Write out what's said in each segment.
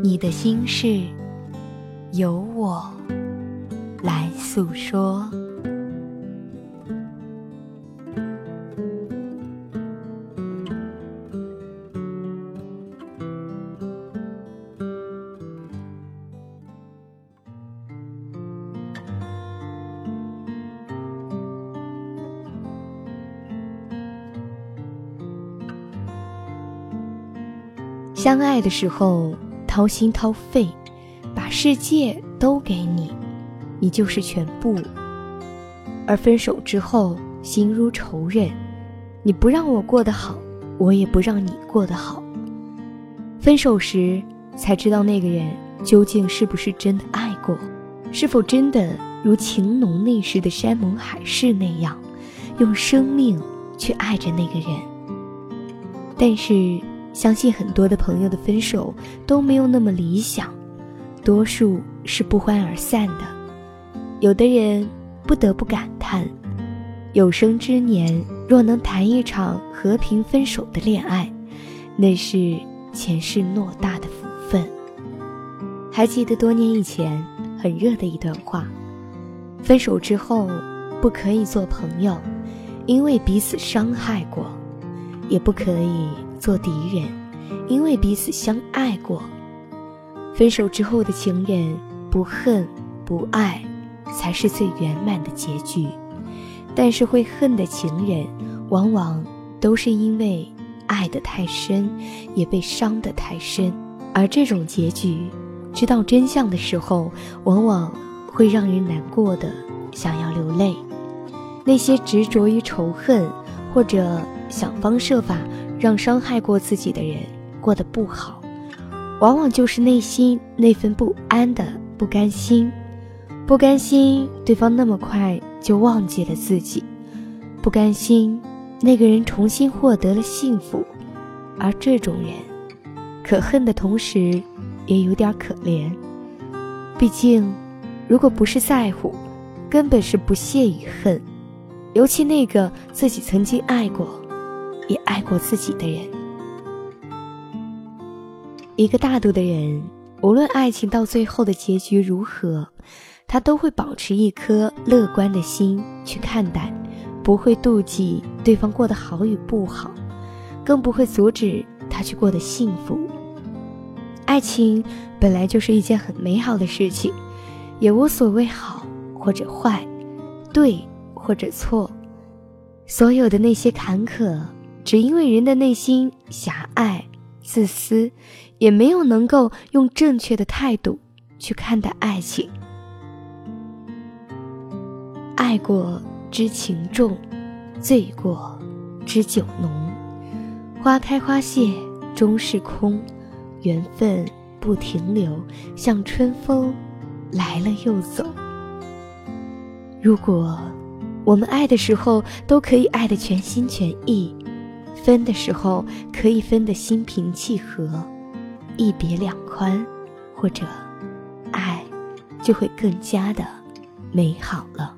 你的心事，由我来诉说。相爱的时候。掏心掏肺，把世界都给你，你就是全部。而分手之后，心如仇人，你不让我过得好，我也不让你过得好。分手时才知道那个人究竟是不是真的爱过，是否真的如情浓那时的山盟海誓那样，用生命去爱着那个人。但是。相信很多的朋友的分手都没有那么理想，多数是不欢而散的。有的人不得不感叹：有生之年若能谈一场和平分手的恋爱，那是前世偌大的福分。还记得多年以前很热的一段话：分手之后不可以做朋友，因为彼此伤害过；也不可以。做敌人，因为彼此相爱过。分手之后的情人，不恨不爱，才是最圆满的结局。但是会恨的情人，往往都是因为爱得太深，也被伤得太深。而这种结局，知道真相的时候，往往会让人难过的想要流泪。那些执着于仇恨，或者想方设法。让伤害过自己的人过得不好，往往就是内心那份不安的不甘心，不甘心对方那么快就忘记了自己，不甘心那个人重新获得了幸福，而这种人，可恨的同时，也有点可怜。毕竟，如果不是在乎，根本是不屑于恨，尤其那个自己曾经爱过。也爱过自己的人。一个大度的人，无论爱情到最后的结局如何，他都会保持一颗乐观的心去看待，不会妒忌对方过得好与不好，更不会阻止他去过得幸福。爱情本来就是一件很美好的事情，也无所谓好或者坏，对或者错，所有的那些坎坷。只因为人的内心狭隘、自私，也没有能够用正确的态度去看待爱情。爱过知情重，醉过知酒浓。花开花谢终是空，缘分不停留，像春风来了又走。如果我们爱的时候都可以爱得全心全意。分的时候可以分得心平气和，一别两宽，或者爱就会更加的美好了。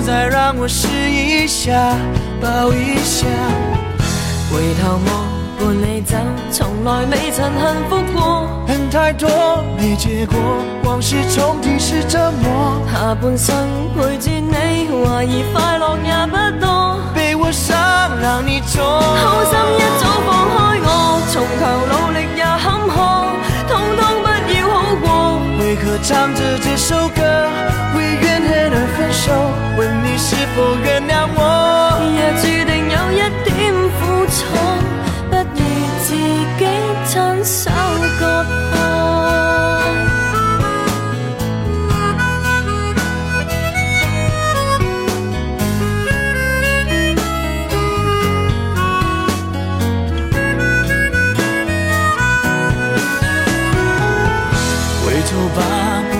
再让我试一下，抱一下，回头望伴你走从来未曾幸福过。恨太多没结果，往事重提是折磨。下半生陪住你，怀疑快乐也不多。被我伤，让你痛。好心一早放开我，从头努力也坎坷，通通不要好过。为何唱着这首歌，forgot.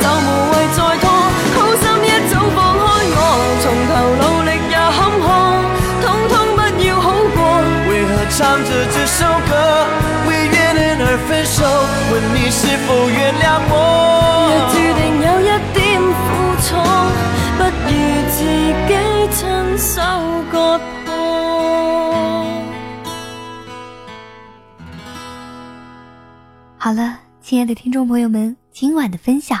就無謂再拖，好心一早放開我，從頭努力也坎坷，通通不要好過。为何唱着这首歌，为怨恨而分手？问你是否原谅我若？注定有一點苦楚，不如自己親手割破。好了，亲爱的聽眾朋友们，今晚的分享